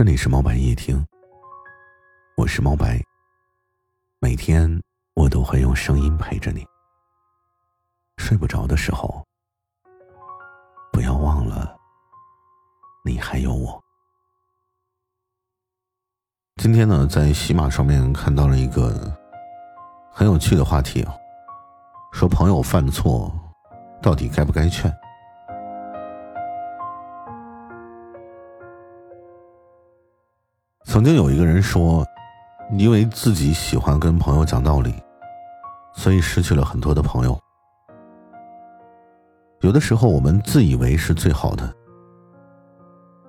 这里是猫白夜听，我是猫白。每天我都会用声音陪着你。睡不着的时候，不要忘了，你还有我。今天呢，在喜马上面看到了一个很有趣的话题，说朋友犯错，到底该不该劝？曾经有一个人说，因为自己喜欢跟朋友讲道理，所以失去了很多的朋友。有的时候我们自以为是最好的，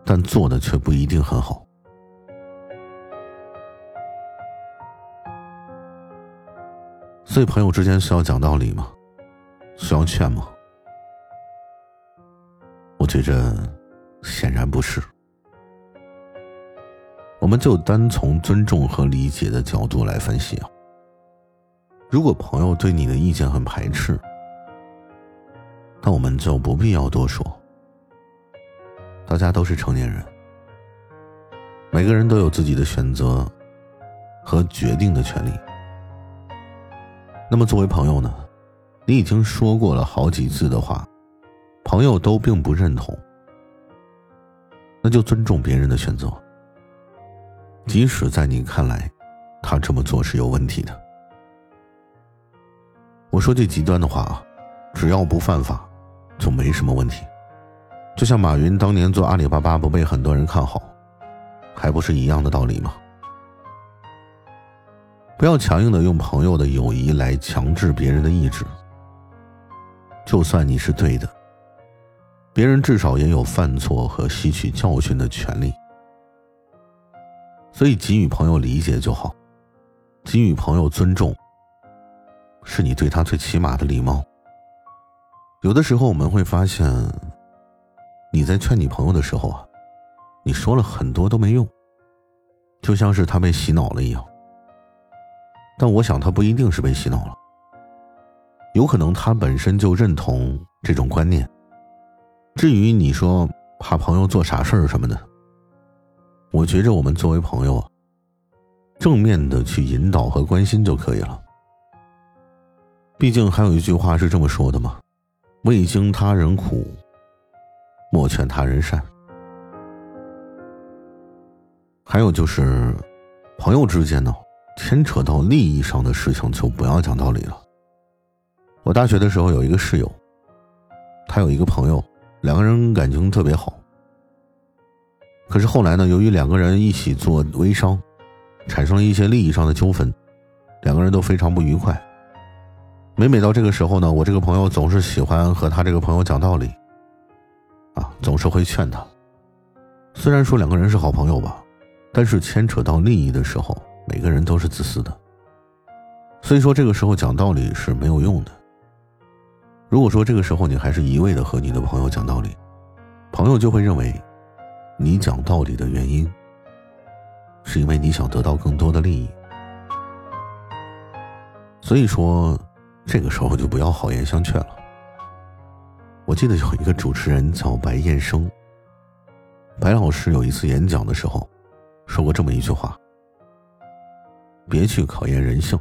但做的却不一定很好。所以朋友之间需要讲道理吗？需要劝吗？我觉着，显然不是。我们就单从尊重和理解的角度来分析。如果朋友对你的意见很排斥，那我们就不必要多说。大家都是成年人，每个人都有自己的选择和决定的权利。那么作为朋友呢，你已经说过了好几次的话，朋友都并不认同，那就尊重别人的选择。即使在你看来，他这么做是有问题的。我说句极端的话啊，只要不犯法，就没什么问题。就像马云当年做阿里巴巴不被很多人看好，还不是一样的道理吗？不要强硬的用朋友的友谊来强制别人的意志。就算你是对的，别人至少也有犯错和吸取教训的权利。所以，给予朋友理解就好，给予朋友尊重，是你对他最起码的礼貌。有的时候，我们会发现，你在劝你朋友的时候啊，你说了很多都没用，就像是他被洗脑了一样。但我想，他不一定是被洗脑了，有可能他本身就认同这种观念。至于你说怕朋友做傻事儿什么的。我觉着我们作为朋友啊，正面的去引导和关心就可以了。毕竟还有一句话是这么说的嘛：“未经他人苦，莫劝他人善。”还有就是，朋友之间呢，牵扯到利益上的事情就不要讲道理了。我大学的时候有一个室友，他有一个朋友，两个人感情特别好。可是后来呢？由于两个人一起做微商，产生了一些利益上的纠纷，两个人都非常不愉快。每每到这个时候呢，我这个朋友总是喜欢和他这个朋友讲道理，啊，总是会劝他。虽然说两个人是好朋友吧，但是牵扯到利益的时候，每个人都是自私的。所以说这个时候讲道理是没有用的。如果说这个时候你还是一味的和你的朋友讲道理，朋友就会认为。你讲道理的原因，是因为你想得到更多的利益，所以说，这个时候就不要好言相劝了。我记得有一个主持人叫白燕生，白老师有一次演讲的时候，说过这么一句话：别去考验人性，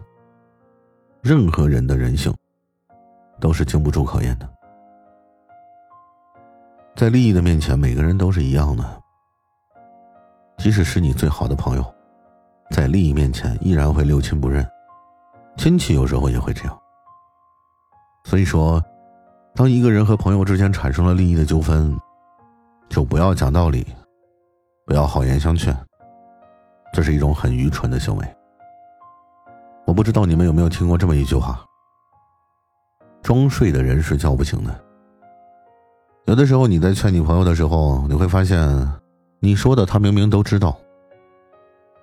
任何人的人性都是经不住考验的，在利益的面前，每个人都是一样的。即使是你最好的朋友，在利益面前依然会六亲不认，亲戚有时候也会这样。所以说，当一个人和朋友之间产生了利益的纠纷，就不要讲道理，不要好言相劝，这是一种很愚蠢的行为。我不知道你们有没有听过这么一句话：装睡的人是叫不醒的。有的时候你在劝你朋友的时候，你会发现。你说的他明明都知道，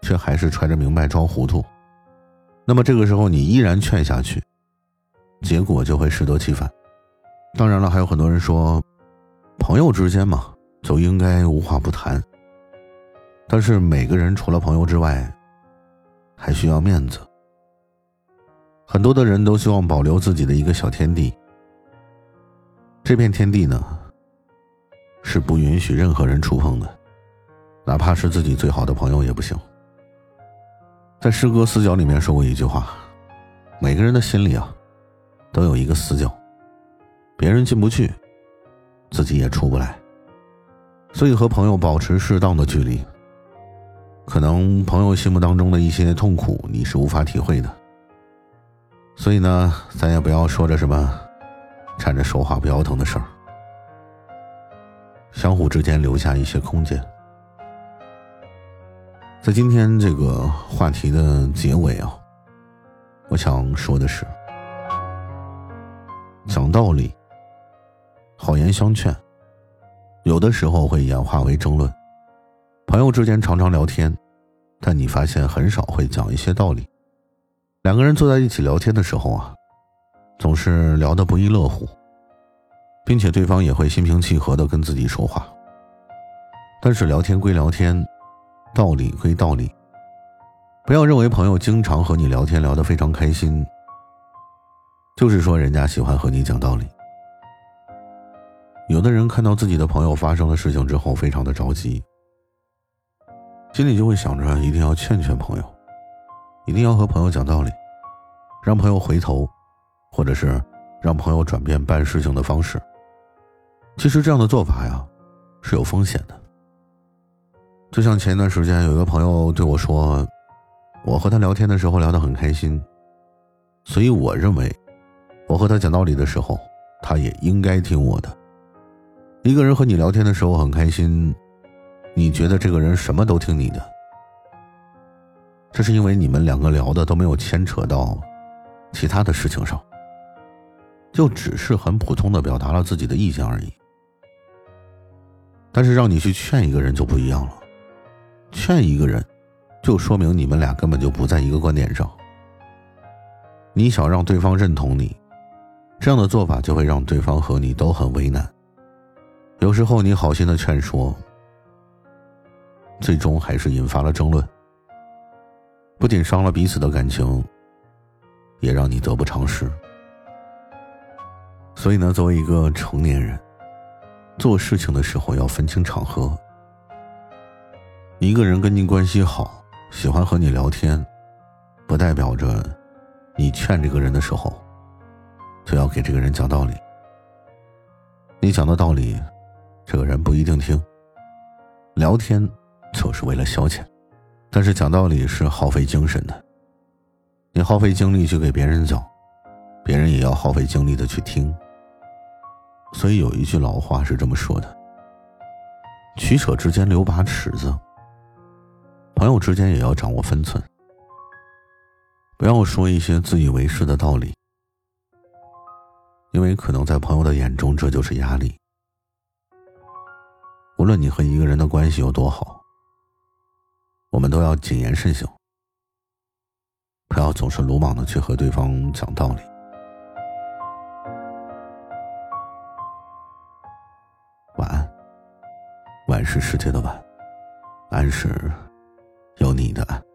却还是揣着明白装糊涂。那么这个时候你依然劝下去，结果就会适得其反。当然了，还有很多人说，朋友之间嘛就应该无话不谈。但是每个人除了朋友之外，还需要面子。很多的人都希望保留自己的一个小天地，这片天地呢，是不允许任何人触碰的。哪怕是自己最好的朋友也不行。在诗歌死角里面说过一句话：每个人的心里啊，都有一个死角，别人进不去，自己也出不来。所以和朋友保持适当的距离。可能朋友心目当中的一些痛苦，你是无法体会的。所以呢，咱也不要说着什么缠着说话不腰疼的事儿，相互之间留下一些空间。在今天这个话题的结尾啊，我想说的是，讲道理，好言相劝，有的时候会演化为争论。朋友之间常常聊天，但你发现很少会讲一些道理。两个人坐在一起聊天的时候啊，总是聊得不亦乐乎，并且对方也会心平气和的跟自己说话。但是聊天归聊天。道理归道理，不要认为朋友经常和你聊天聊得非常开心，就是说人家喜欢和你讲道理。有的人看到自己的朋友发生了事情之后，非常的着急，心里就会想着一定要劝劝朋友，一定要和朋友讲道理，让朋友回头，或者是让朋友转变办事情的方式。其实这样的做法呀，是有风险的。就像前一段时间有一个朋友对我说，我和他聊天的时候聊得很开心，所以我认为，我和他讲道理的时候，他也应该听我的。一个人和你聊天的时候很开心，你觉得这个人什么都听你的，这是因为你们两个聊的都没有牵扯到其他的事情上，就只是很普通的表达了自己的意见而已。但是让你去劝一个人就不一样了。劝一个人，就说明你们俩根本就不在一个观点上。你想让对方认同你，这样的做法就会让对方和你都很为难。有时候你好心的劝说，最终还是引发了争论，不仅伤了彼此的感情，也让你得不偿失。所以呢，作为一个成年人，做事情的时候要分清场合。一个人跟你关系好，喜欢和你聊天，不代表着你劝这个人的时候就要给这个人讲道理。你讲的道理，这个人不一定听。聊天就是为了消遣，但是讲道理是耗费精神的。你耗费精力去给别人讲，别人也要耗费精力的去听。所以有一句老话是这么说的：取舍之间留把尺子。朋友之间也要掌握分寸，不要说一些自以为是的道理，因为可能在朋友的眼中这就是压力。无论你和一个人的关系有多好，我们都要谨言慎行，不要总是鲁莽的去和对方讲道理。晚安，晚是世界的晚，安是。有你的。